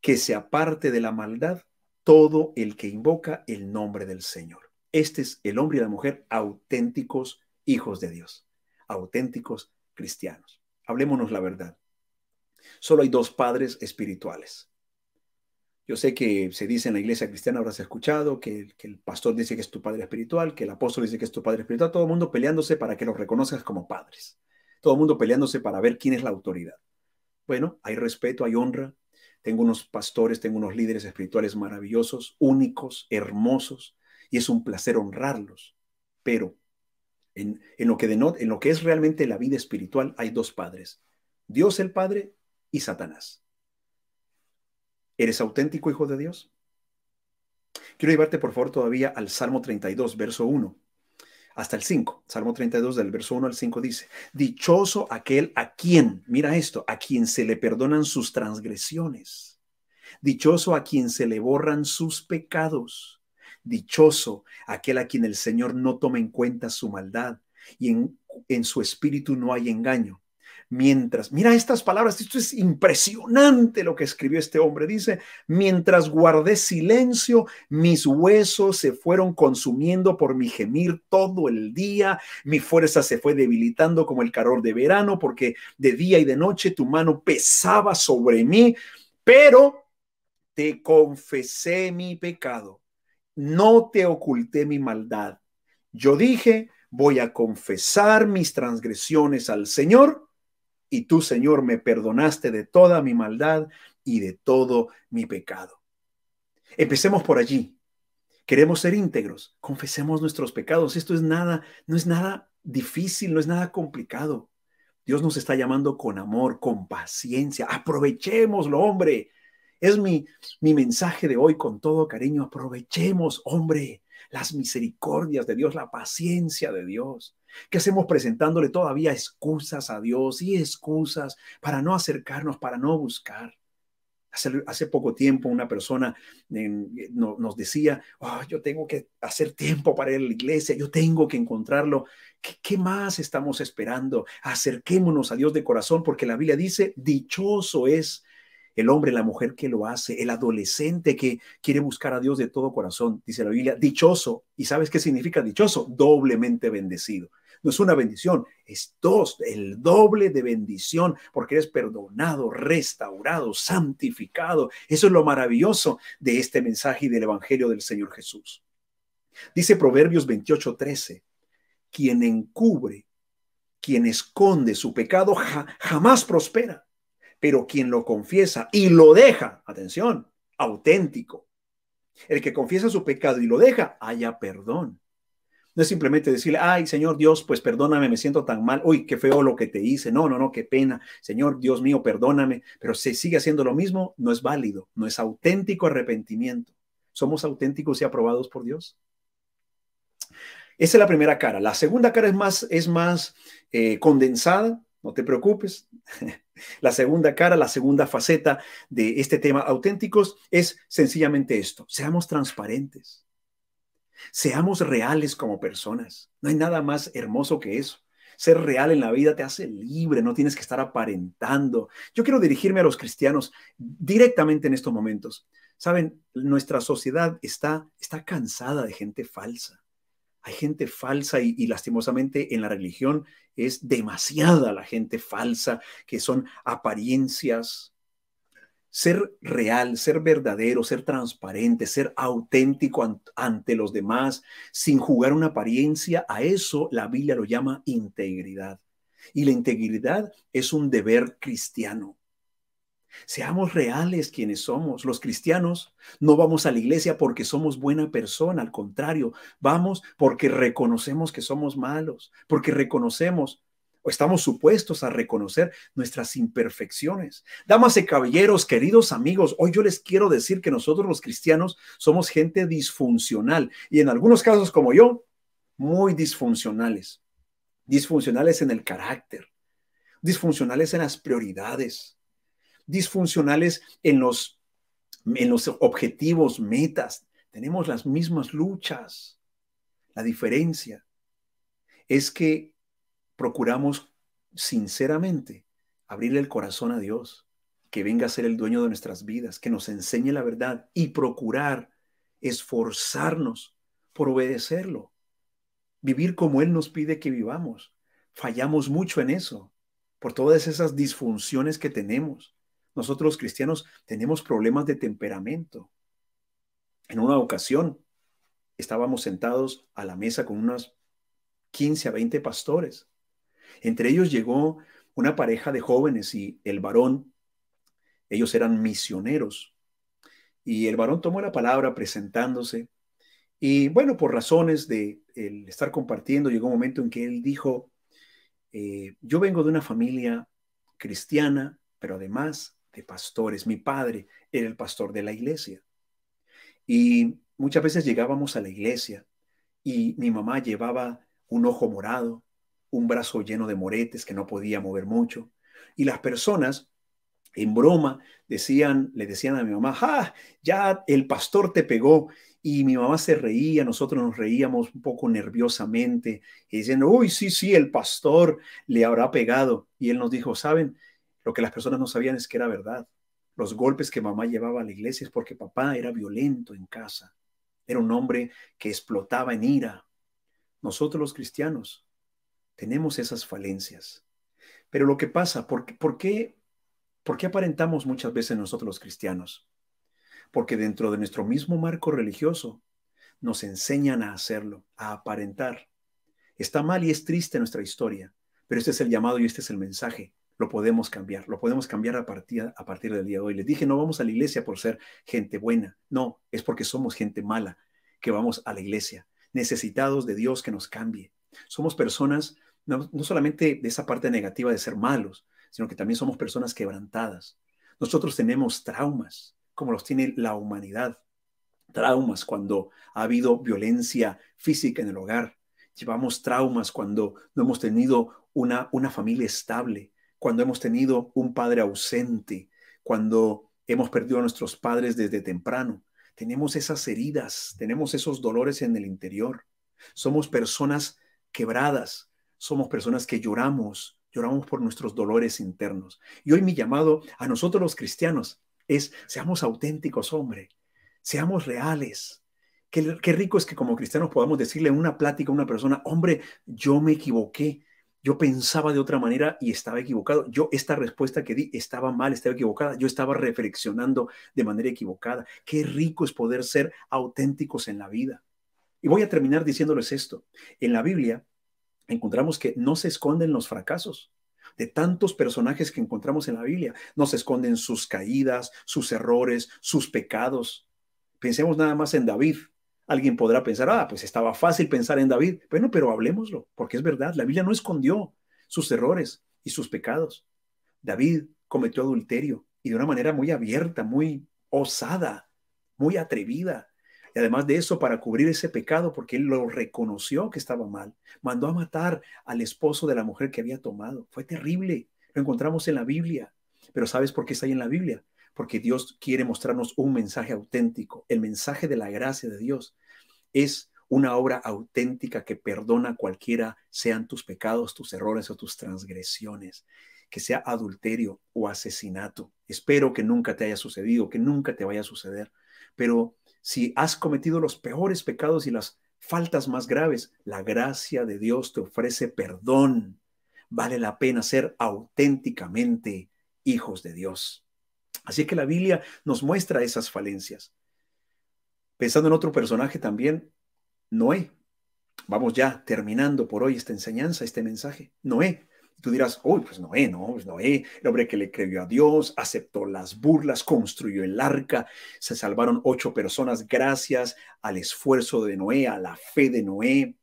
que se aparte de la maldad todo el que invoca el nombre del Señor. Este es el hombre y la mujer auténticos hijos de Dios, auténticos cristianos. Hablémonos la verdad. Solo hay dos padres espirituales. Yo sé que se dice en la iglesia cristiana, habrás escuchado, que, que, el pastor dice que es tu padre espiritual, que el apóstol dice que es tu padre espiritual, todo el mundo peleándose para que los reconozcas como padres. Todo el mundo peleándose para ver quién es la autoridad. Bueno, hay respeto, hay honra. Tengo unos pastores, tengo unos líderes espirituales maravillosos, únicos, hermosos, y es un placer honrarlos. Pero en, lo que en lo que es realmente la vida espiritual hay dos padres, Dios el Padre y Satanás. ¿Eres auténtico hijo de Dios? Quiero llevarte por favor todavía al Salmo 32, verso 1 hasta el 5. Salmo 32 del verso 1 al 5 dice, dichoso aquel a quien, mira esto, a quien se le perdonan sus transgresiones. Dichoso a quien se le borran sus pecados. Dichoso aquel a quien el Señor no toma en cuenta su maldad y en, en su espíritu no hay engaño mientras, mira estas palabras, esto es impresionante lo que escribió este hombre. Dice, mientras guardé silencio, mis huesos se fueron consumiendo por mi gemir todo el día, mi fuerza se fue debilitando como el calor de verano, porque de día y de noche tu mano pesaba sobre mí, pero te confesé mi pecado, no te oculté mi maldad. Yo dije, voy a confesar mis transgresiones al Señor y tú, Señor, me perdonaste de toda mi maldad y de todo mi pecado. Empecemos por allí. Queremos ser íntegros, confesemos nuestros pecados. Esto es nada, no es nada difícil, no es nada complicado. Dios nos está llamando con amor, con paciencia. Aprovechémoslo, hombre. Es mi, mi mensaje de hoy con todo cariño. Aprovechemos, hombre, las misericordias de Dios, la paciencia de Dios. ¿Qué hacemos presentándole todavía excusas a Dios y excusas para no acercarnos, para no buscar? Hace, poco tiempo una persona nos decía, oh, yo tengo que hacer tiempo para ir a la iglesia, yo tengo que encontrarlo. ¿Qué, ¿Qué, más estamos esperando? Acerquémonos a Dios de corazón porque la Biblia dice, dichoso es el hombre, la mujer que lo hace, el adolescente que quiere buscar a Dios de todo corazón. Dice la Biblia, dichoso. ¿Y sabes qué significa dichoso? Doblemente bendecido no es una bendición, es dos, el doble de bendición, porque eres perdonado, restaurado, santificado. Eso es lo maravilloso de este mensaje y del Evangelio del Señor Jesús. Dice Proverbios 28, 13, quien encubre, quien esconde su pecado jamás prospera, pero quien lo confiesa y lo deja, atención, auténtico. El que confiesa su pecado y lo deja, haya perdón. No es simplemente decirle, ay, Señor Dios, pues perdóname, me siento tan mal, uy, qué feo lo que te hice, no, no, no, qué pena, Señor Dios mío, perdóname, pero si sigue haciendo lo mismo, no es válido, no es auténtico arrepentimiento. ¿Somos auténticos y aprobados por Dios? Esa es la primera cara. La segunda cara es más, es más eh, condensada, no te preocupes. la segunda cara, la segunda faceta de este tema auténticos es sencillamente esto, seamos transparentes. Seamos reales como personas. No hay nada más hermoso que eso. Ser real en la vida te hace libre, no tienes que estar aparentando. Yo quiero dirigirme a los cristianos directamente en estos momentos. Saben, nuestra sociedad está, está cansada de gente falsa. Hay gente falsa y, lastimosamente en la religión es demasiada la gente falsa, que son apariencias, ser real, ser verdadero, ser transparente, ser auténtico ante los demás, sin jugar una apariencia, a eso la Biblia lo llama integridad. Y la integridad es un deber cristiano. Seamos reales quienes somos. Los cristianos no vamos a la iglesia porque somos buena persona, al contrario, vamos porque reconocemos que somos malos, porque reconocemos o estamos supuestos a reconocer nuestras imperfecciones. Damas y caballeros, queridos amigos, hoy yo les quiero decir que nosotros los cristianos somos gente disfuncional y en algunos casos como yo, muy disfuncionales. Disfuncionales en el carácter, disfuncionales en las prioridades, disfuncionales en los, en los objetivos, metas. Tenemos las mismas luchas. La diferencia es que procuramos sinceramente abrirle el corazón a Dios, que venga a ser el dueño de nuestras vidas, que nos enseñe la verdad y procurar esforzarnos por obedecerlo, vivir como Él nos pide que vivamos. Fallamos mucho en eso, por todas esas disfunciones que tenemos. Nosotros los cristianos tenemos problemas de temperamento. En una ocasión estábamos sentados a la mesa con unos 15 a 20 pastores entre ellos llegó una pareja de jóvenes y el varón Ellos eran misioneros. Y el varón tomó la palabra presentándose. Y bueno, por razones de el estar compartiendo, llegó un momento en que él dijo, eh, yo vengo de una familia cristiana, pero además de pastores. Mi padre era el pastor de la iglesia. Y muchas veces llegábamos a la iglesia y mi mamá llevaba un ojo morado, un brazo lleno de moretes que no podía mover mucho. Y las personas, en broma, decían, le decían a mi mamá, ¡ah! Ya el pastor te pegó. Y mi mamá se reía, nosotros nos reíamos un poco nerviosamente, y diciendo, uy, sí, sí, el pastor le habrá pegado. Y él nos dijo, ¿saben? Lo que las personas no sabían es que era verdad. Los golpes que mamá llevaba a la iglesia es porque papá era violento en casa. Era un hombre que explotaba en ira. Nosotros los cristianos tenemos esas falencias. Pero lo que pasa, ¿por, qué, ¿por qué aparentamos muchas veces nosotros los cristianos? Porque dentro de nuestro mismo marco religioso nos enseñan a hacerlo, a aparentar. Está mal y es triste nuestra historia, pero este es el llamado y este es el mensaje. Lo podemos cambiar, lo podemos cambiar a partir, a partir del día de hoy. Les dije, no vamos a la iglesia por ser gente buena, no, es porque somos gente mala que vamos a la iglesia, necesitados de Dios que nos cambie. Somos personas no, solamente de esa parte negativa de ser malos, sino que también somos personas quebrantadas. Nosotros tenemos traumas, como los tiene la humanidad. Traumas cuando ha habido violencia física en el hogar. Llevamos traumas cuando no hemos tenido una, una familia estable, cuando hemos tenido un padre ausente, cuando hemos perdido a nuestros padres desde temprano. Tenemos esas heridas, tenemos esos dolores en el interior. Somos personas quebradas, somos personas que lloramos, lloramos por nuestros dolores internos. Y hoy mi llamado a nosotros los cristianos es, seamos auténticos, hombre, seamos reales. Qué, rico es que como cristianos podamos decirle en una plática a una persona, hombre, yo me equivoqué, yo pensaba de otra manera y estaba equivocado. Yo esta respuesta que di estaba mal, estaba equivocada. Yo estaba reflexionando de manera equivocada. Qué rico es poder ser auténticos en la vida. Y voy a terminar diciéndoles esto. En la Biblia encontramos que no se esconden los fracasos. De tantos personajes que encontramos en la Biblia, no se esconden sus caídas, sus errores, sus pecados. Pensemos nada más en David. Alguien podrá pensar, ah, pues estaba fácil pensar en David. Bueno, pero hablemoslo, porque es verdad, la Biblia no escondió sus errores y sus pecados. David cometió adulterio y de una manera muy abierta, muy osada, muy atrevida. Y además de eso, para cubrir ese pecado, porque él lo reconoció que estaba mal, mandó a matar al esposo de la mujer que había tomado. Fue terrible. Lo encontramos en la Biblia. Pero ¿sabes por qué está ahí en la Biblia? Porque Dios quiere mostrarnos un mensaje auténtico. El mensaje de la gracia de Dios es una obra auténtica que perdona cualquiera, sean tus pecados, tus errores o tus transgresiones, que sea adulterio o asesinato. Espero que nunca te haya sucedido, que nunca te vaya a suceder. Pero si has cometido los peores pecados y las faltas más graves, la gracia de Dios te ofrece perdón. Vale la pena ser auténticamente hijos de Dios. Así que la Biblia nos muestra esas falencias. Pensando en otro personaje también, Noé. Vamos ya terminando por hoy esta enseñanza, este mensaje. Noé Tú dirás, uy, pues Noé, no, pues Noé, el hombre que le creyó a Dios, aceptó las burlas, construyó el arca, se salvaron ocho personas gracias al esfuerzo de Noé, a la fe de Noé,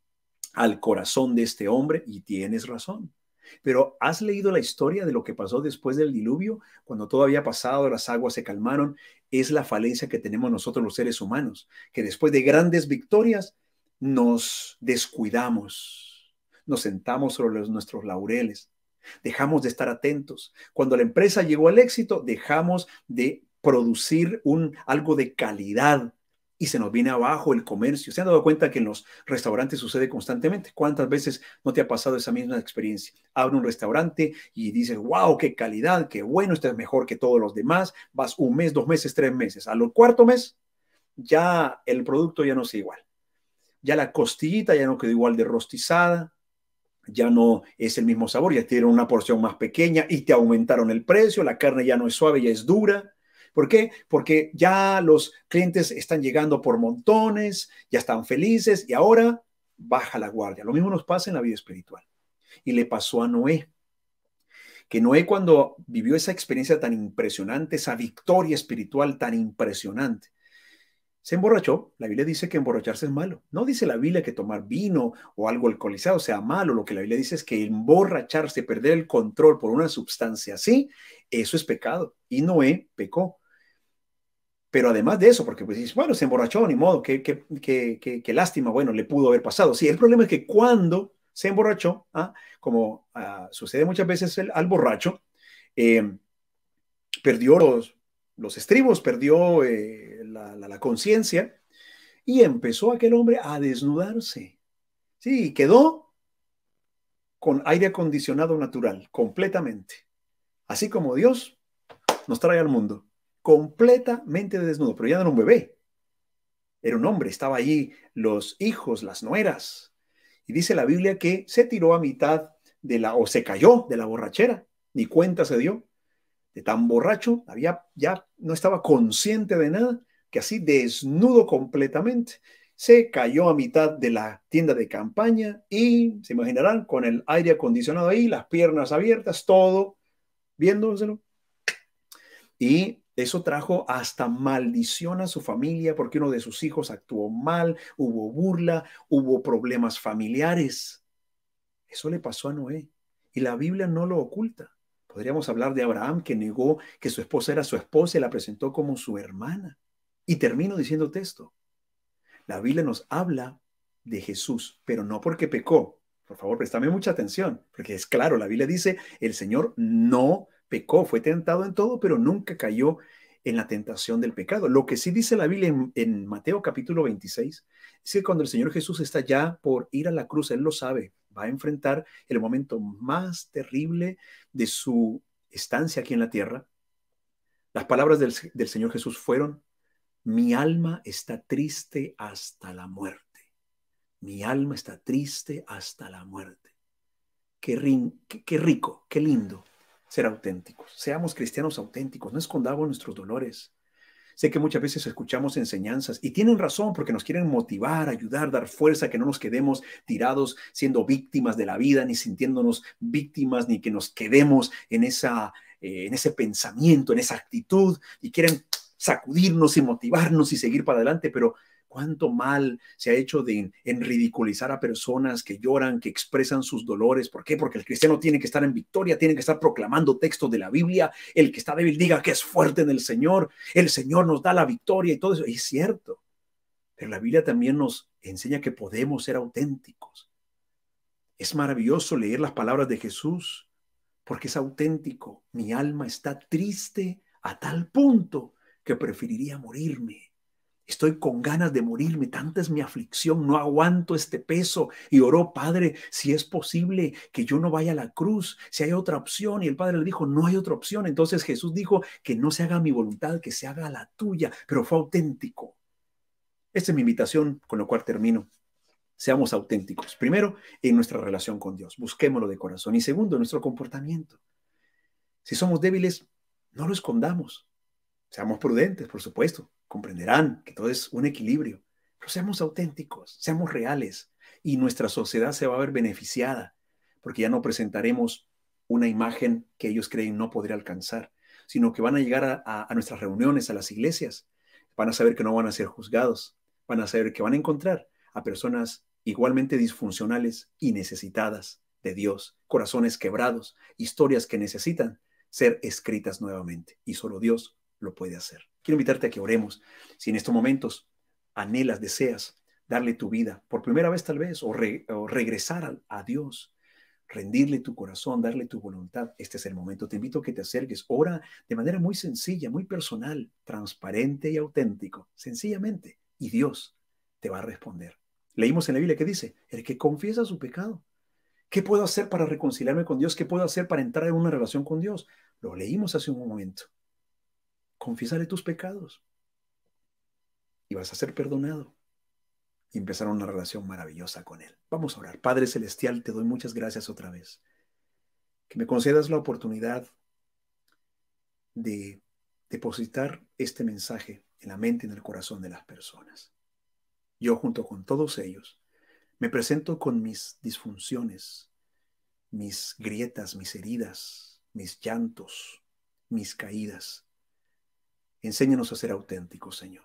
al corazón de este hombre, y tienes razón. Pero ¿has leído la historia de lo que pasó después del diluvio? Cuando todo había pasado, las aguas se calmaron, es la falencia que tenemos nosotros los seres humanos, que después de grandes victorias nos descuidamos, nos sentamos sobre nuestros laureles, dejamos de estar atentos. Cuando la empresa llegó al éxito, dejamos de producir algo de calidad y se nos viene abajo el comercio. ¿Se han dado cuenta que en los restaurantes sucede constantemente? ¿Cuántas veces no te ha pasado esa misma experiencia? Abre un restaurante y dices, wow, qué calidad, qué bueno, este es mejor que todos los demás. Vas un mes, dos meses, tres meses. Al cuarto mes, ya el producto ya no es igual. Ya la costillita ya no quedó igual de rostizada, ya no es el mismo sabor, ya tiene una porción más pequeña y te aumentaron el precio, la carne ya no es suave, ya es dura. ¿Por qué? Porque ya los clientes están llegando por montones, ya están felices y ahora baja la guardia. Lo mismo nos pasa en la vida espiritual. Y le pasó a Noé, que Noé cuando vivió esa experiencia tan impresionante, esa victoria espiritual tan impresionante, se emborrachó. La Biblia dice que emborracharse es malo. No dice la Biblia que tomar vino o algo alcoholizado sea malo. Lo que la Biblia dice es que emborracharse, perder el control por una sustancia así, eso es pecado. Y Noé pecó. Pero además de eso, porque pues bueno, se emborrachó, ni modo, qué, qué, qué, lástima, bueno, le pudo haber pasado. Sí, el problema es que cuando se emborrachó, ¿ah? como ah, sucede muchas veces al borracho, eh, perdió los, los estribos, perdió eh, la, conciencia y empezó aquel hombre a desnudarse. Sí, quedó con aire acondicionado natural, completamente. Así como Dios nos trae al mundo completamente desnudo, pero ya no era un bebé, era un hombre, estaba allí los hijos, las nueras. Y dice la Biblia que se tiró a mitad de la, o se cayó de la borrachera, ni cuenta se dio, de tan borracho, había, ya no estaba consciente de nada, que así desnudo completamente, se cayó a mitad de la tienda de campaña y se imaginarán con el aire acondicionado ahí, las piernas abiertas, todo viéndoselo. Y eso trajo hasta maldición a su familia porque uno de sus hijos actuó mal, hubo burla, hubo problemas familiares. Eso le pasó a Noé y la Biblia no lo oculta. Podríamos hablar de Abraham que negó que su esposa era su esposa y la presentó como su hermana. Y termino diciéndote esto. La Biblia nos habla de Jesús, pero no porque pecó. Por favor, préstame mucha atención, porque es claro, la Biblia dice, el Señor no pecó, fue tentado en todo, pero nunca cayó en la tentación del pecado. Lo que sí dice la Biblia en, Mateo capítulo 26 es que cuando el Señor Jesús está ya por ir a la cruz, Él lo sabe, va a enfrentar el momento más terrible de su estancia aquí en la tierra. Las palabras del, del Señor Jesús fueron, mi alma está triste hasta la muerte. Mi alma está triste hasta la muerte. Qué, qué, qué rico, qué lindo ser auténticos. Seamos cristianos auténticos, no escondamos nuestros dolores. Sé que muchas veces escuchamos enseñanzas y tienen razón porque nos quieren motivar, ayudar, dar fuerza, que no nos quedemos tirados siendo víctimas de la vida, ni sintiéndonos víctimas, ni que nos quedemos en, esa, eh, en ese pensamiento, en esa actitud y quieren sacudirnos y motivarnos y seguir para adelante, pero cuánto mal se ha hecho de en, ridiculizar a personas que lloran, que expresan sus dolores. ¿Por qué? Porque el cristiano tiene que estar en victoria, tiene que estar proclamando textos de la Biblia. El que está débil diga que es fuerte en el Señor. El Señor nos da la victoria y todo eso. Y es cierto. Pero la Biblia también nos enseña que podemos ser auténticos. Es maravilloso leer las palabras de Jesús porque es auténtico. Mi alma está triste a tal punto que preferiría morirme. Estoy con ganas de morirme, tanta es mi aflicción, no aguanto este peso. Y oró, Padre, si es posible que yo no vaya a la cruz, si hay otra opción. Y el Padre le dijo, no hay otra opción. Entonces Jesús dijo, que no se haga mi voluntad, que se haga la tuya, pero fue auténtico. Esta es mi invitación, con lo cual termino. Seamos auténticos. Primero, en nuestra relación con Dios, busquémoslo de corazón. Y segundo, en nuestro comportamiento. Si somos débiles, no lo escondamos. Seamos prudentes, por supuesto comprenderán que todo es un equilibrio. Pero seamos auténticos, seamos reales y nuestra sociedad se va a ver beneficiada porque ya no presentaremos una imagen que ellos creen no podría alcanzar, sino que van a llegar a, a, nuestras reuniones, a las iglesias, van a saber que no van a ser juzgados, van a saber que van a encontrar a personas igualmente disfuncionales y necesitadas de Dios, corazones quebrados, historias que necesitan ser escritas nuevamente y solo Dios lo puede hacer. Quiero invitarte a que oremos. Si en estos momentos anhelas, deseas darle tu vida, por primera vez tal vez, o, regresar a, Dios, rendirle tu corazón, darle tu voluntad, este es el momento. Te invito a que te acerques. Ora de manera muy sencilla, muy personal, transparente y auténtico, sencillamente. Y Dios te va a responder. Leímos en la Biblia que dice, el que confiesa su pecado. ¿Qué puedo hacer para reconciliarme con Dios? ¿Qué puedo hacer para entrar en una relación con Dios? Lo leímos hace un momento confiésale tus pecados y vas a ser perdonado y empezar una relación maravillosa con Él. Vamos a orar. Padre Celestial, te doy muchas gracias otra vez. Que me concedas la oportunidad de depositar este mensaje en la mente y en el corazón de las personas. Yo junto con todos ellos me presento con mis disfunciones, mis grietas, mis heridas, mis llantos, mis caídas. Enséñanos a ser auténticos, Señor,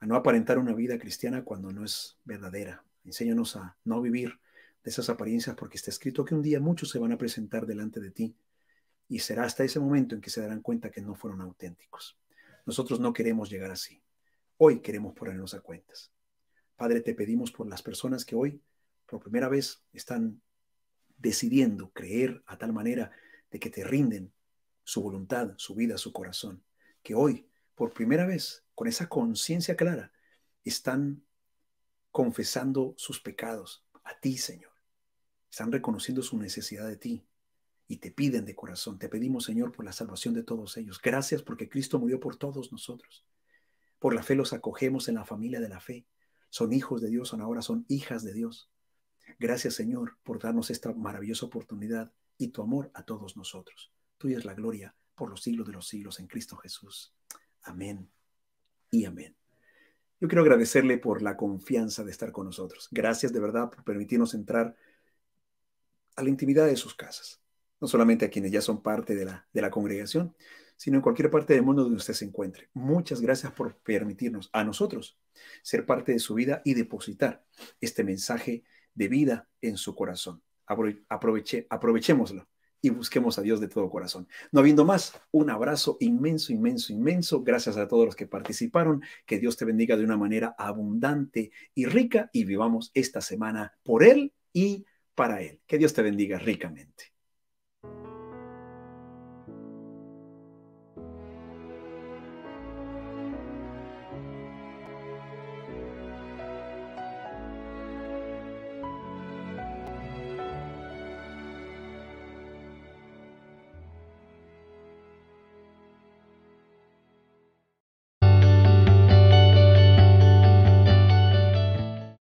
a no aparentar una vida cristiana cuando no es verdadera. Enséñanos a no vivir de esas apariencias porque está escrito que un día muchos se van a presentar delante de ti y será hasta ese momento en que se darán cuenta que no fueron auténticos. Nosotros no queremos llegar así. Hoy queremos ponernos a cuentas. Padre, te pedimos por las personas que hoy, por primera vez, están decidiendo creer a tal manera de que te rinden su voluntad, su vida, su corazón, que hoy, por primera vez, con esa conciencia clara, están confesando sus pecados a ti, Señor. Están reconociendo su necesidad de ti y te piden de corazón. Te pedimos, Señor, por la salvación de todos ellos. Gracias porque Cristo murió por todos nosotros. Por la fe los acogemos en la familia de la fe. Son hijos de Dios, son ahora son hijas de Dios. Gracias, Señor, por darnos esta maravillosa oportunidad y tu amor a todos nosotros. Tuya es la gloria por los siglos de los siglos en Cristo Jesús. Amén y amén. Yo quiero agradecerle por la confianza de estar con nosotros. Gracias de verdad por permitirnos entrar a la intimidad de sus casas. No solamente a quienes ya son parte de la, de la congregación, sino en cualquier parte del mundo donde usted se encuentre. Muchas gracias por permitirnos a nosotros ser parte de su vida y depositar este mensaje de vida en su corazón. Aproveche, aprovechémoslo y busquemos a Dios de todo corazón. No habiendo más, un abrazo inmenso, inmenso, inmenso. Gracias a todos los que participaron. Que Dios te bendiga de una manera abundante y rica y vivamos esta semana por Él y para Él. Que Dios te bendiga ricamente.